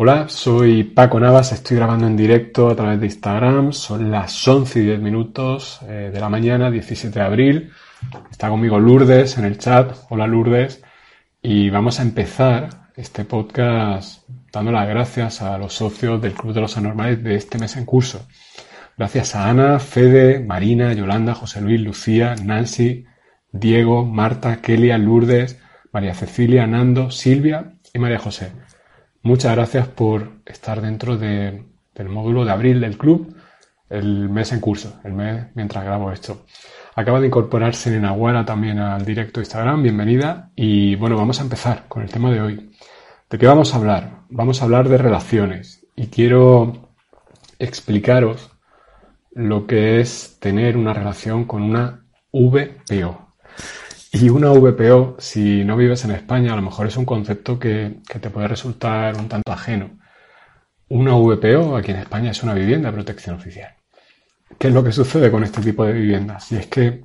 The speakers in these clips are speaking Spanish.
Hola, soy Paco Navas, estoy grabando en directo a través de Instagram, son las 11 y 10 minutos eh, de la mañana, 17 de abril. Está conmigo Lourdes en el chat. Hola Lourdes. Y vamos a empezar este podcast dando las gracias a los socios del Club de los Anormales de este mes en curso. Gracias a Ana, Fede, Marina, Yolanda, José Luis, Lucía, Nancy, Diego, Marta, Kelia, Lourdes, María Cecilia, Nando, Silvia y María José. Muchas gracias por estar dentro del módulo de abril del club, el mes en curso, el mes mientras grabo esto. Acaba de incorporarse en Aguara también al directo Instagram, bienvenida. Y bueno, vamos a empezar con el tema de hoy. ¿De qué vamos a hablar? Vamos a hablar de relaciones y quiero explicaros lo que es tener una relación con una VPO. Y una VPO, si no vives en España, a lo mejor es un concepto que, te puede resultar un tanto ajeno. Una VPO aquí en España es una vivienda de protección oficial. ¿Qué es lo que sucede con este tipo de viviendas? Y es que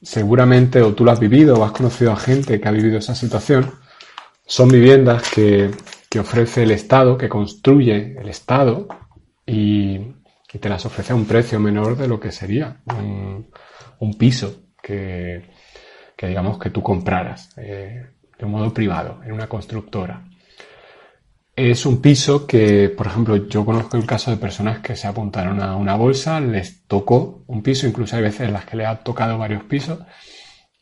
seguramente o tú lo has vivido o has conocido a gente que ha vivido esa situación, son viviendas que, ofrece el Estado, que construye el Estado y, te las ofrece a un precio menor de lo que sería un piso que, que digamos que tú compraras eh, de un modo privado en una constructora. Es un piso que, por ejemplo, yo conozco el caso de personas que se apuntaron a una bolsa, les tocó un piso, incluso hay veces en las que le ha tocado varios pisos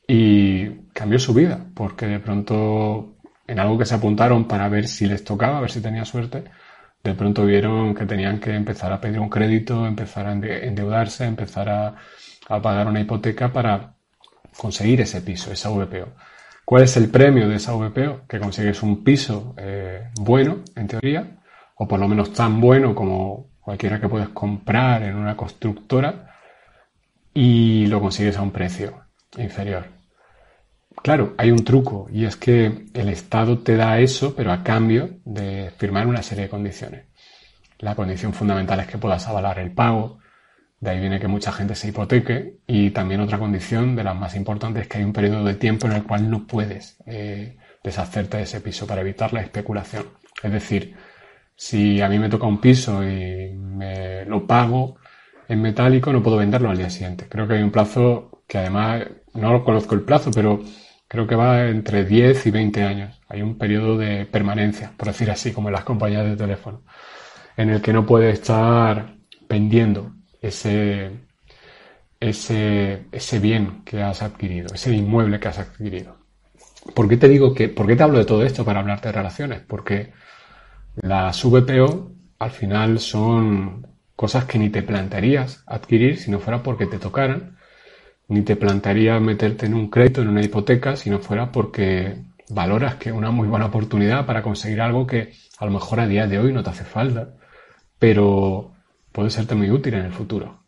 y cambió su vida, porque de pronto en algo que se apuntaron para ver si les tocaba, a ver si tenía suerte, de pronto vieron que tenían que empezar a pedir un crédito, empezar a endeudarse, empezar a pagar una hipoteca para conseguir ese piso, esa VPO. ¿Cuál es el premio de esa VPO? Que consigues un piso eh, bueno, en teoría, o por lo menos tan bueno como cualquiera que puedes comprar en una constructora, y lo consigues a un precio inferior. Claro, hay un truco, y es que el Estado te da eso, pero a cambio de firmar una serie de condiciones. La condición fundamental es que puedas avalar el pago, de ahí viene que mucha gente se hipoteque y también otra condición de las más importantes es que hay un periodo de tiempo en el cual no puedes eh, deshacerte de ese piso para evitar la especulación. Es decir, si a mí me toca un piso y me lo pago en metálico, no puedo venderlo al día siguiente. Creo que hay un plazo que además, no conozco el plazo, pero creo que va entre 10 y 20 años. Hay un periodo de permanencia, por decir así, como en las compañías de teléfono, en el que no puede estar pendiendo ese, ese, ese bien que has adquirido, ese inmueble que has adquirido. ¿Por qué te digo que, por qué te hablo de todo esto para hablarte de relaciones? Porque las VPO al final son cosas que ni te plantearías adquirir si no fuera porque te tocaran, ni te plantearías meterte en un crédito, en una hipoteca, si no fuera porque valoras que es una muy buena oportunidad para conseguir algo que a lo mejor a día de hoy no te hace falta, pero puede serte muy útil en el futuro.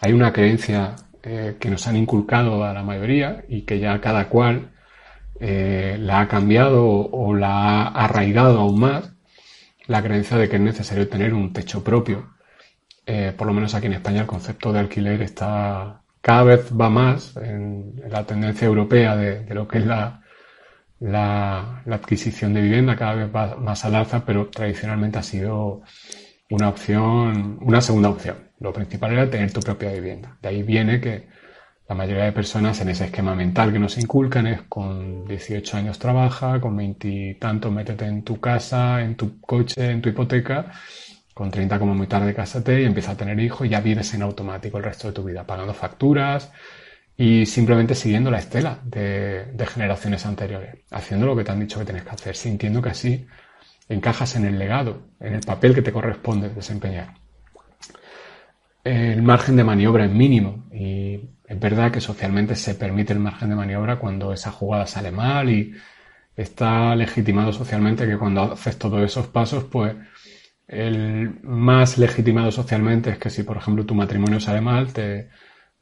Hay una creencia eh, que nos han inculcado a la mayoría y que ya cada cual eh, la ha cambiado o, la ha arraigado aún más, la creencia de que es necesario tener un techo propio. Eh, por lo menos aquí en España el concepto de alquiler está cada vez va más en, la tendencia europea de, lo que es la, la, la, adquisición de vivienda, cada vez va más al alza, pero tradicionalmente ha sido una opción, una segunda opción. Lo principal era tener tu propia vivienda. De ahí viene que la mayoría de personas en ese esquema mental que nos inculcan es con 18 años trabaja, con 20 y tantos métete en tu casa, en tu coche, en tu hipoteca, con 30 como muy tarde cásate y empieza a tener hijos y ya vives en automático el resto de tu vida, pagando facturas y simplemente siguiendo la estela de, de generaciones anteriores, haciendo lo que te han dicho que tienes que hacer, sintiendo que así encajas en el legado, en el papel que te corresponde desempeñar. El margen de maniobra es mínimo y es verdad que socialmente se permite el margen de maniobra cuando esa jugada sale mal y está legitimado socialmente que cuando haces todos esos pasos, pues el más legitimado socialmente es que si, por ejemplo, tu matrimonio sale mal, te,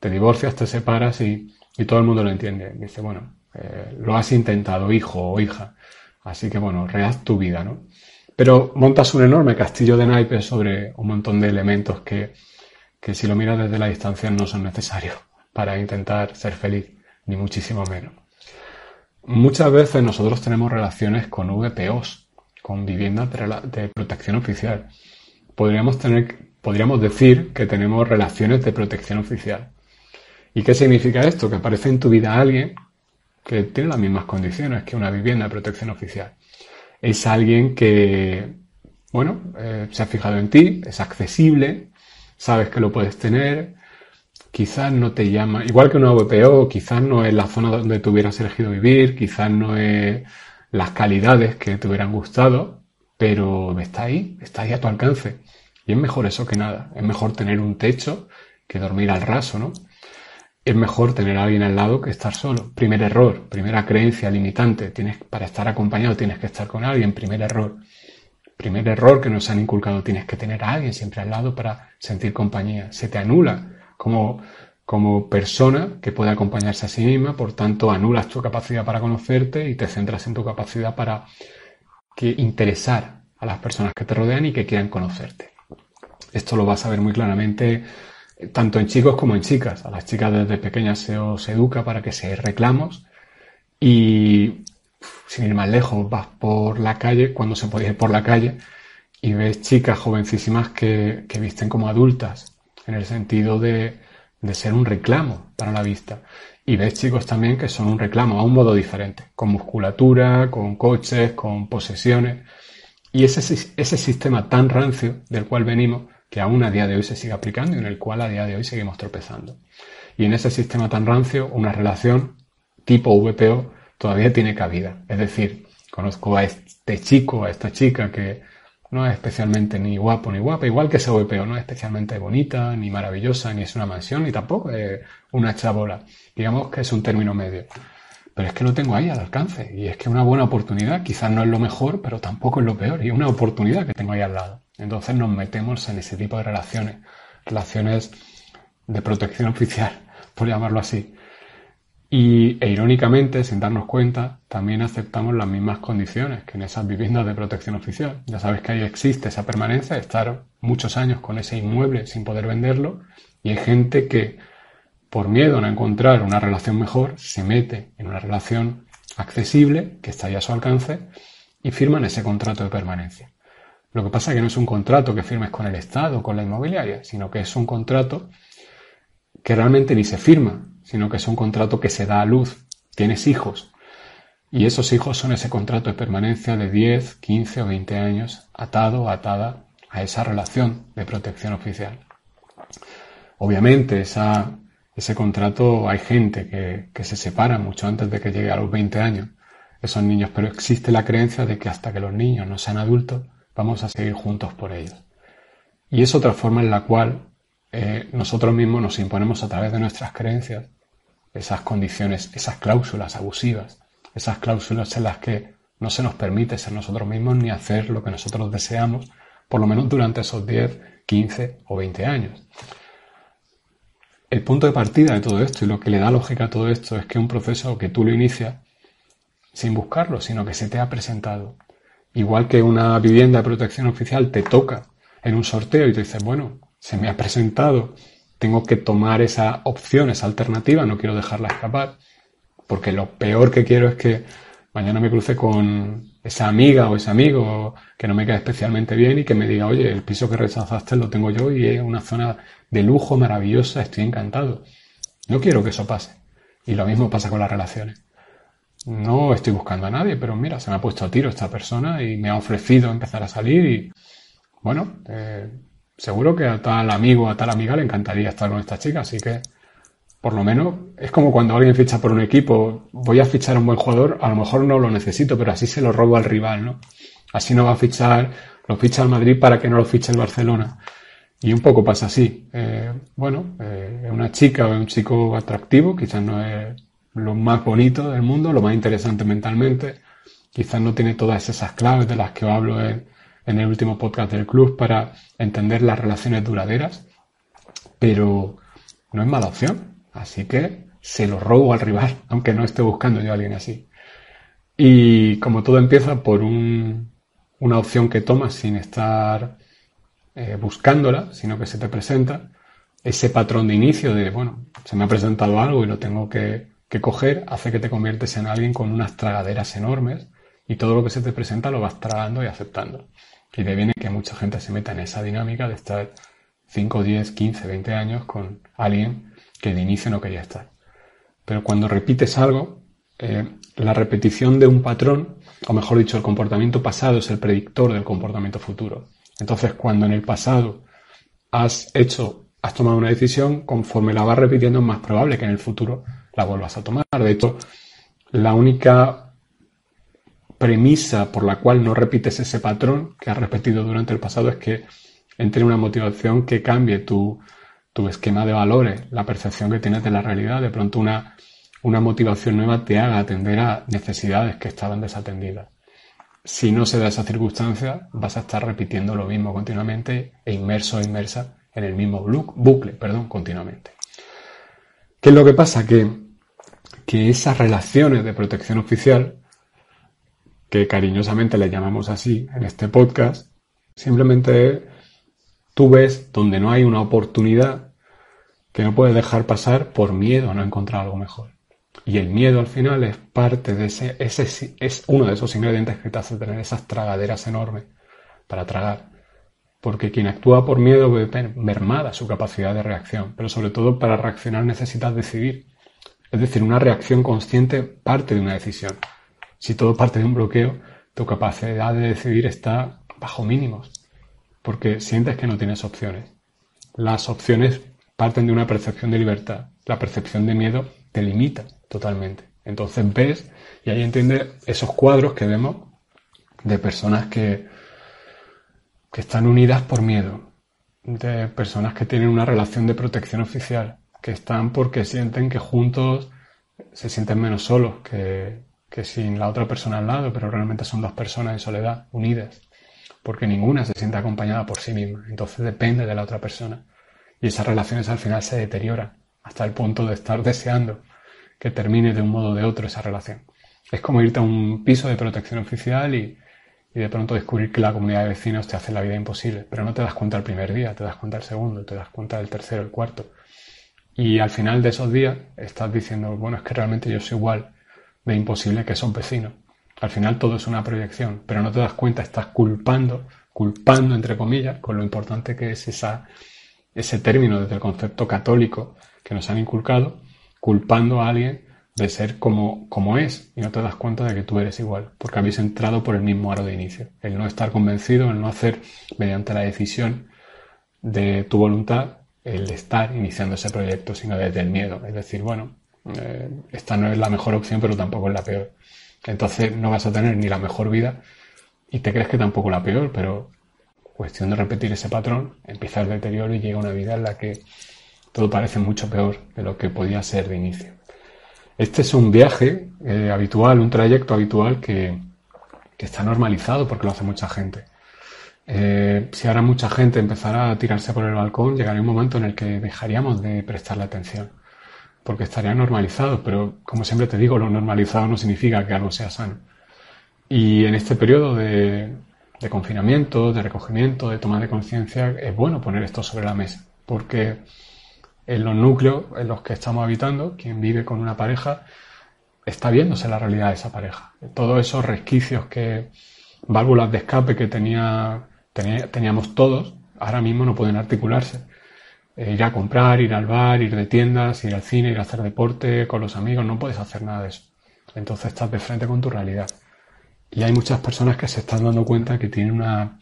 divorcias, te separas y, todo el mundo lo entiende. Dice, bueno, eh, lo has intentado, hijo o hija. Así que, bueno, rehaz tu vida, ¿no? Pero montas un enorme castillo de naipes sobre un montón de elementos que, que si lo miras desde la distancia no son necesarios para intentar ser feliz, ni muchísimo menos. Muchas veces nosotros tenemos relaciones con VPOs, con viviendas de, protección oficial. Podríamos, tener, podríamos decir que tenemos relaciones de protección oficial. ¿Y qué significa esto? Que aparece en tu vida alguien que tiene las mismas condiciones que una vivienda de protección oficial. Es alguien que, bueno, eh, se ha fijado en ti, es accesible, sabes que lo puedes tener, quizás no te llama, igual que una VPO, quizás no es la zona donde tú hubieras elegido vivir, quizás no es las calidades que te hubieran gustado, pero está ahí, está ahí a tu alcance. Y es mejor eso que nada. Es mejor tener un techo que dormir al raso, ¿no? Es mejor tener a alguien al lado que estar solo. Primer error, primera creencia limitante. Tienes, para estar acompañado tienes que estar con alguien. Primer error. Primer error que nos han inculcado. Tienes que tener a alguien siempre al lado para sentir compañía. Se te anula como, como persona que puede acompañarse a sí misma, por tanto anulas tu capacidad para conocerte y te centras en tu capacidad para que interesar a las personas que te rodean y que quieran conocerte. Esto lo vas a ver muy claramente tanto en chicos como en chicas. A las chicas desde pequeñas se os educa para que se reclamos y sin ir más lejos vas por la calle, cuando se puede ir por la calle y ves chicas jovencísimas que, que visten como adultas en el sentido de, ser un reclamo para la vista. Y ves chicos también que son un reclamo a un modo diferente, con musculatura, con coches, con posesiones. Y ese, ese sistema tan rancio del cual venimos, que aún a día de hoy se sigue aplicando y en el cual a día de hoy seguimos tropezando. Y en ese sistema tan rancio, una relación tipo VPO todavía tiene cabida. Es decir, conozco a este chico, a esta chica que no es especialmente ni guapo ni guapa, igual que ese VPO, no es especialmente bonita, ni maravillosa, ni es una mansión, ni tampoco es una chabola. Digamos que es un término medio. Pero es que lo tengo ahí al alcance. Y es que una buena oportunidad, quizás no es lo mejor, pero tampoco es lo peor. Y una oportunidad que tengo ahí al lado. Entonces nos metemos en ese tipo de relaciones. Relaciones de protección oficial, por llamarlo así. Y, e irónicamente, sin darnos cuenta, también aceptamos las mismas condiciones que en esas viviendas de protección oficial. Ya sabes que ahí existe esa permanencia estar muchos años con ese inmueble sin poder venderlo y hay gente que, por miedo a no encontrar una relación mejor, se mete en una relación accesible que está ahí a su alcance y firman ese contrato de permanencia. Lo que pasa es que no es un contrato que firmes con el Estado o con la inmobiliaria, sino que es un contrato que realmente ni se firma, sino que es un contrato que se da a luz. Tienes hijos. Y esos hijos son ese contrato de permanencia de 10, 15 o 20 años atado atada a esa relación de protección oficial. Obviamente, ese contrato hay gente que, que se separa mucho antes de que llegue a los 20 años, esos niños, pero existe la creencia de que hasta que los niños no sean adultos, vamos a seguir juntos por ellos. Y es otra forma en la cual eh, nosotros mismos nos imponemos a través de nuestras creencias esas condiciones, esas cláusulas abusivas, esas cláusulas en las que no se nos permite ser nosotros mismos ni hacer lo que nosotros deseamos, por lo menos durante esos 10, 15 o 20 años. El punto de partida de todo esto y lo que le da lógica a todo esto es que un proceso que tú lo inicias sin buscarlo, sino que se te ha presentado. Igual que una vivienda de protección oficial te toca en un sorteo y te dices, bueno, se me ha presentado tengo que tomar esa opción, esa alternativa, no quiero dejarla escapar, porque lo peor que quiero es que mañana me cruce con esa amiga o ese amigo que no me cae especialmente bien y que me diga, oye, el piso que rechazaste lo tengo yo y es una zona de lujo maravillosa, estoy encantado. No quiero que eso pase. Y lo mismo pasa con las relaciones. No estoy buscando a nadie, pero mira, se me ha puesto a tiro esta persona y me ha ofrecido empezar a salir y, bueno, eh, seguro que a tal amigo, a tal amiga le encantaría estar con esta chica, así que por lo menos es como cuando alguien ficha por un equipo, voy a fichar a un buen jugador, a lo mejor no lo necesito, pero así se lo robo al rival, ¿no? Así no va a fichar, lo ficha el Madrid para que no lo fiche el Barcelona. Y un poco pasa así. Eh, bueno, eh, una chica o un chico atractivo, quizás no es lo más bonito del mundo, lo más interesante mentalmente, quizás no tiene todas esas claves de las que hablo en, en el último podcast del club para entender las relaciones duraderas, pero no es mala opción. Así que se lo robo al rival, aunque no esté buscando yo a alguien así. Y como todo empieza por una opción que tomas sin estar eh, buscándola, sino que se te presenta, ese patrón de inicio de, bueno, se me ha presentado algo y lo tengo que, que coger, hace que te conviertes en alguien con unas tragaderas enormes y todo lo que se te presenta lo vas tragando y aceptando. Y de viene que mucha gente se meta en esa dinámica de estar 5, 10, 15, 20 años con alguien que de inicio no quería estar. Pero cuando repites algo, eh, la repetición de un patrón, o mejor dicho, el comportamiento pasado es el predictor del comportamiento futuro. Entonces, cuando en el pasado has hecho, has tomado una decisión, conforme la vas repitiendo es más probable que en el futuro la vuelvas a tomar. De hecho, la única premisa por la cual no repites ese patrón que has repetido durante el pasado es que entre una motivación que cambie tu, tu esquema de valores, la percepción que tienes de la realidad, de pronto una, una motivación nueva te haga atender a necesidades que estaban desatendidas. Si no se da esa circunstancia, vas a estar repitiendo lo mismo continuamente e inmerso o inmersa en el mismo bucle, perdón, continuamente. ¿Qué es lo que pasa? Que, que esas relaciones de protección oficial, que cariñosamente le llamamos así en este podcast, simplemente tú ves donde no hay una oportunidad que no puedes dejar pasar por miedo a no encontrar algo mejor. Y el miedo al final es parte de ese, ese es uno de esos ingredientes que te hace tener esas tragaderas enormes para tragar. Porque quien actúa por miedo ve mermada su capacidad de reacción, pero sobre todo para reaccionar necesitas decidir. Es decir, una reacción consciente parte de una decisión. Si todo parte de un bloqueo, tu capacidad de decidir está bajo mínimos, porque sientes que no tienes opciones. Las opciones parten de una percepción de libertad. La percepción de miedo te limita totalmente. Entonces ves y ahí entiendes esos cuadros que vemos de personas que, que están unidas por miedo, de personas que tienen una relación de protección oficial, que están porque sienten que juntos se sienten menos solos que, que sin la otra persona al lado, pero realmente son dos personas en soledad, unidas, porque ninguna se siente acompañada por sí misma, entonces depende de la otra persona. Y esas relaciones al final se deterioran hasta el punto de estar deseando que termine de un modo o de otro esa relación. Es como irte a un piso de protección oficial y, de pronto descubrir que la comunidad de vecinos te hace la vida imposible, pero no te das cuenta el primer día, te das cuenta el segundo, te das cuenta del tercero, el cuarto. Y al final de esos días estás diciendo, bueno, es que realmente yo soy igual de imposible que esos vecinos. Al final todo es una proyección, pero no te das cuenta, estás culpando, culpando entre comillas, con lo importante que es esa, ese término desde el concepto católico que nos han inculcado, culpando a alguien de ser como, como es y no te das cuenta de que tú eres igual, porque habéis entrado por el mismo aro de inicio. El no estar convencido, el no hacer mediante la decisión de tu voluntad, el estar iniciando ese proyecto, sino desde el miedo. Es decir, bueno, eh, esta no es la mejor opción, pero tampoco es la peor. Entonces no vas a tener ni la mejor vida y te crees que tampoco la peor, pero cuestión de repetir ese patrón, empieza el deterioro y llega una vida en la que todo parece mucho peor de lo que podía ser de inicio. Este es un viaje eh, habitual, un trayecto habitual que, está normalizado porque lo hace mucha gente. Eh, si ahora mucha gente empezara a tirarse por el balcón, llegaría un momento en el que dejaríamos de prestarle atención, porque estaría normalizado, pero como siempre te digo, lo normalizado no significa que algo sea sano. Y en este periodo de, de confinamiento, de recogimiento, de toma de conciencia, es bueno poner esto sobre la mesa, porque en los núcleos en los que estamos habitando, quien vive con una pareja, está viéndose la realidad de esa pareja. Todos esos resquicios que, válvulas de escape que tenía, teníamos todos, ahora mismo no pueden articularse. Eh, ir a comprar, ir al bar, ir de tiendas, ir al cine, ir a hacer deporte con los amigos, no puedes hacer nada de eso. Entonces estás de frente con tu realidad. Y hay muchas personas que se están dando cuenta que tienen una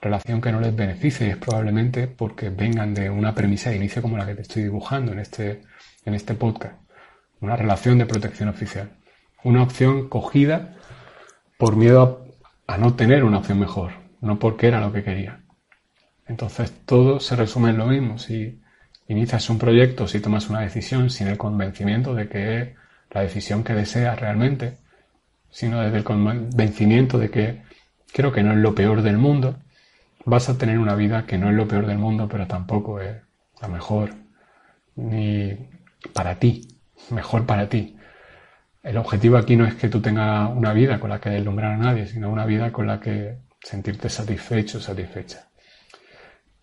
relación que no les beneficie y es probablemente porque vengan de una premisa de inicio como la que te estoy dibujando en este, en este podcast. Una relación de protección oficial. Una opción cogida por miedo a no tener una opción mejor, no porque era lo que quería. Entonces todo se resume en lo mismo. Si inicias un proyecto, si tomas una decisión sin el convencimiento de que es la decisión que deseas realmente, sino desde el convencimiento de que creo que no es lo peor del mundo, vas a tener una vida que no es lo peor del mundo, pero tampoco es la mejor, ni para ti, mejor para ti. El objetivo aquí no es que tú tengas una vida con la que deslumbrar a nadie, sino una vida con la que sentirte satisfecho, satisfecha.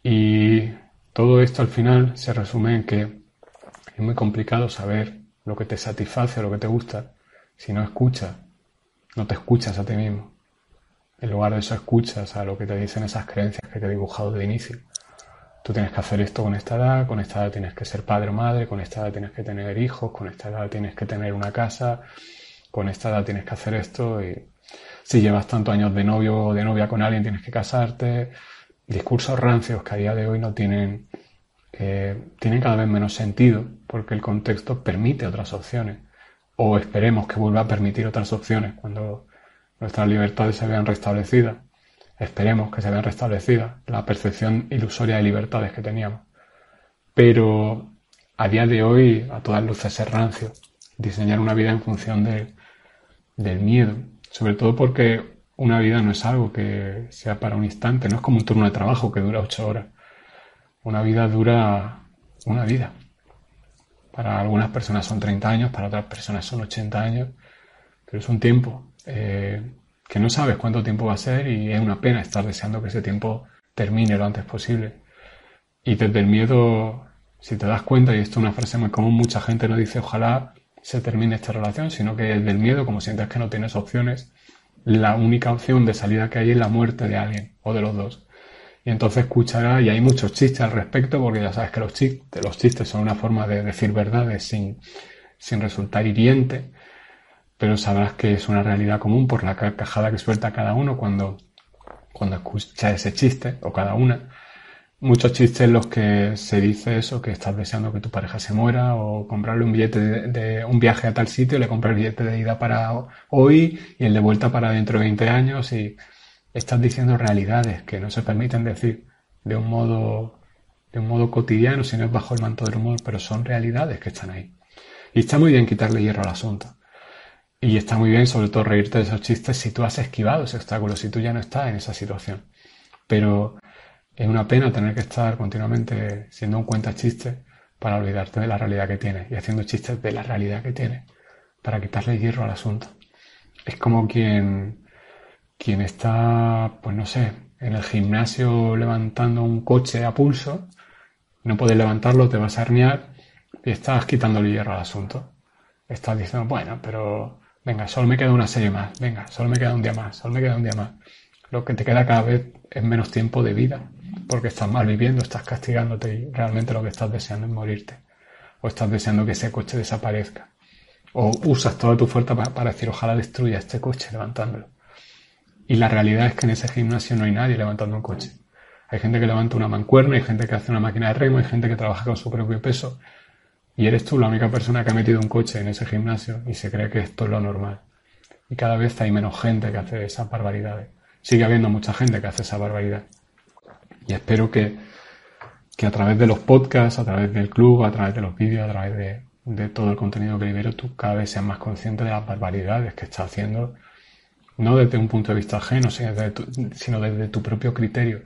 Y todo esto al final se resume en que es muy complicado saber lo que te satisface o lo que te gusta si no escuchas, no te escuchas a ti mismo. En lugar de eso escuchas a lo que te dicen esas creencias que te he dibujado de inicio. Tú tienes que hacer esto con esta edad, con esta edad tienes que ser padre o madre, con esta edad tienes que tener hijos, con esta edad tienes que tener una casa, con esta edad tienes que hacer esto y si llevas tantos años de novio o de novia con alguien tienes que casarte. Discursos rancios que a día de hoy no tienen, eh, tienen cada vez menos sentido porque el contexto permite otras opciones o esperemos que vuelva a permitir otras opciones cuando nuestras libertades se vean restablecidas. Esperemos que se vean restablecidas la percepción ilusoria de libertades que teníamos. Pero a día de hoy, a todas luces es rancio diseñar una vida en función del miedo. Sobre todo porque una vida no es algo que sea para un instante, no es como un turno de trabajo que dura ocho horas. Una vida dura una vida. Para algunas personas son 30 años, para otras personas son 80 años, pero es un tiempo eh, que no sabes cuánto tiempo va a ser y es una pena estar deseando que ese tiempo termine lo antes posible. Y desde el miedo, si te das cuenta, y esto es una frase muy común, mucha gente no dice ojalá se termine esta relación, sino que desde el miedo, como sientes que no tienes opciones, la única opción de salida que hay es la muerte de alguien o de los dos. Y entonces escuchará, y hay muchos chistes al respecto, porque ya sabes que los chistes, los chistes son una forma de decir verdades sin, sin resultar hiriente, pero sabrás que es una realidad común por la carcajada que suelta cada uno cuando, cuando escucha ese chiste, o cada una. Muchos chistes en los que se dice eso, que estás deseando que tu pareja se muera, o comprarle un billete de, un viaje a tal sitio, le compras el billete de ida para hoy y el de vuelta para dentro de 20 años, y estás diciendo realidades que no se permiten decir de un modo, de un modo cotidiano, sino es bajo el manto del humor, pero son realidades que están ahí. Y está muy bien quitarle hierro al asunto. Y está muy bien, sobre todo, reírte de esos chistes si tú has esquivado ese obstáculo, si tú ya no estás en esa situación. Pero es una pena tener que estar continuamente siendo un cuenta chiste para olvidarte de la realidad que tienes y haciendo chistes de la realidad que tienes para quitarle hierro al asunto. Es como quien quien está, pues no sé, en el gimnasio levantando un coche a pulso, no puedes levantarlo, te vas a herniar y estás quitándole hierro al asunto. Estás diciendo, bueno, pero venga, solo me queda una serie más, venga, solo me queda un día más, solo me queda un día más. Lo que te queda cada vez es menos tiempo de vida, porque estás mal viviendo, estás castigándote y realmente lo que estás deseando es morirte. O estás deseando que ese coche desaparezca. O usas toda tu fuerza para, decir, ojalá destruya este coche levantándolo. Y la realidad es que en ese gimnasio no hay nadie levantando un coche. Hay gente que levanta una mancuerna, hay gente que hace una máquina de remo, hay gente que trabaja con su propio peso. Y eres tú la única persona que ha metido un coche en ese gimnasio y se cree que esto es lo normal. Y cada vez hay menos gente que hace esas barbaridades. Sigue habiendo mucha gente que hace esa barbaridad. Y espero que, que a través de los podcasts, a través del club, a través de los vídeos, a través de, todo el contenido que libero, tú cada vez seas más consciente de las barbaridades que está haciendo no desde un punto de vista ajeno, sino desde tu, propio criterio.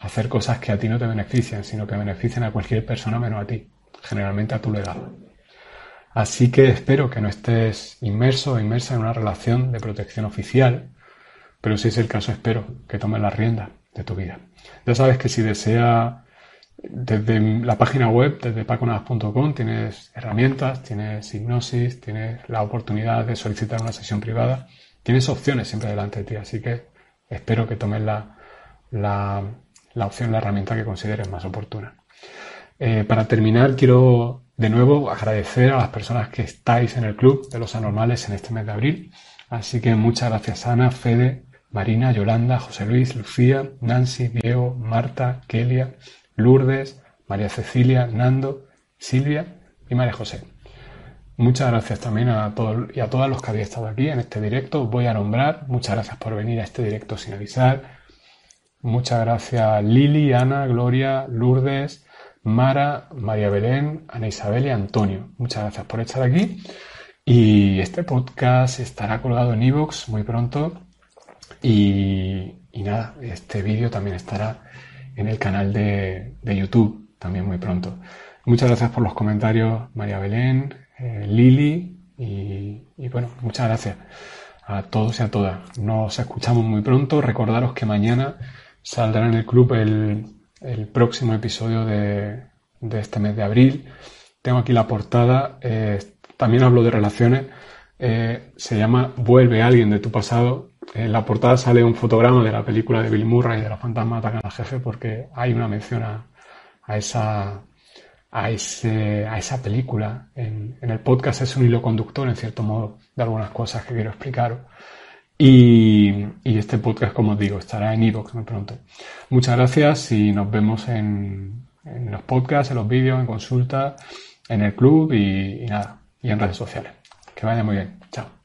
Hacer cosas que a ti no te benefician, sino que beneficien a cualquier persona menos a ti, generalmente a tu legado. Así que espero que no estés inmerso o inmersa en una relación de protección oficial, pero si es el caso espero que tomes la rienda de tu vida. Ya sabes que si desea desde la página web, desde paconavas.com, tienes herramientas, tienes hipnosis, tienes la oportunidad de solicitar una sesión privada tienes opciones siempre delante de ti, así que espero que tomes la, la, opción, la herramienta que consideres más oportuna. Eh, para terminar, quiero de nuevo agradecer a las personas que estáis en el club de los anormales en este mes de abril. Así que muchas gracias Ana, Fede, Marina, Yolanda, José Luis, Lucía, Nancy, Diego, Marta, Kelia, Lourdes, María Cecilia, Nando, Silvia y María José. Muchas gracias también a todos y a todos los que habéis estado aquí en este directo. Voy a nombrar. Muchas gracias por venir a este directo sin avisar. Muchas gracias Lili, Ana, Gloria, Lourdes, Mara, María Belén, Ana Isabel y Antonio. Muchas gracias por estar aquí. Y este podcast estará colgado en iVoox muy pronto. Y, nada, este vídeo también estará en el canal de, YouTube también muy pronto. Muchas gracias por los comentarios, María Belén, eh, Lili y, bueno, muchas gracias a todos y a todas. Nos escuchamos muy pronto. Recordaros que mañana saldrá en el club el, próximo episodio de, este mes de abril. Tengo aquí la portada. Eh, también hablo de relaciones. Eh, se llama Vuelve alguien de tu pasado. En la portada sale un fotograma de la película de Bill Murray de la fantasma atacan al jefe porque hay una mención a, esa película. En, el podcast es un hilo conductor, en cierto modo, de algunas cosas que quiero explicaros. Y, este podcast, como os digo, estará en iVoox muy pronto. Muchas gracias y nos vemos en, los podcasts, en los vídeos, en consulta, en el club y, y nada, y en redes sociales. Que vaya muy bien. Chao.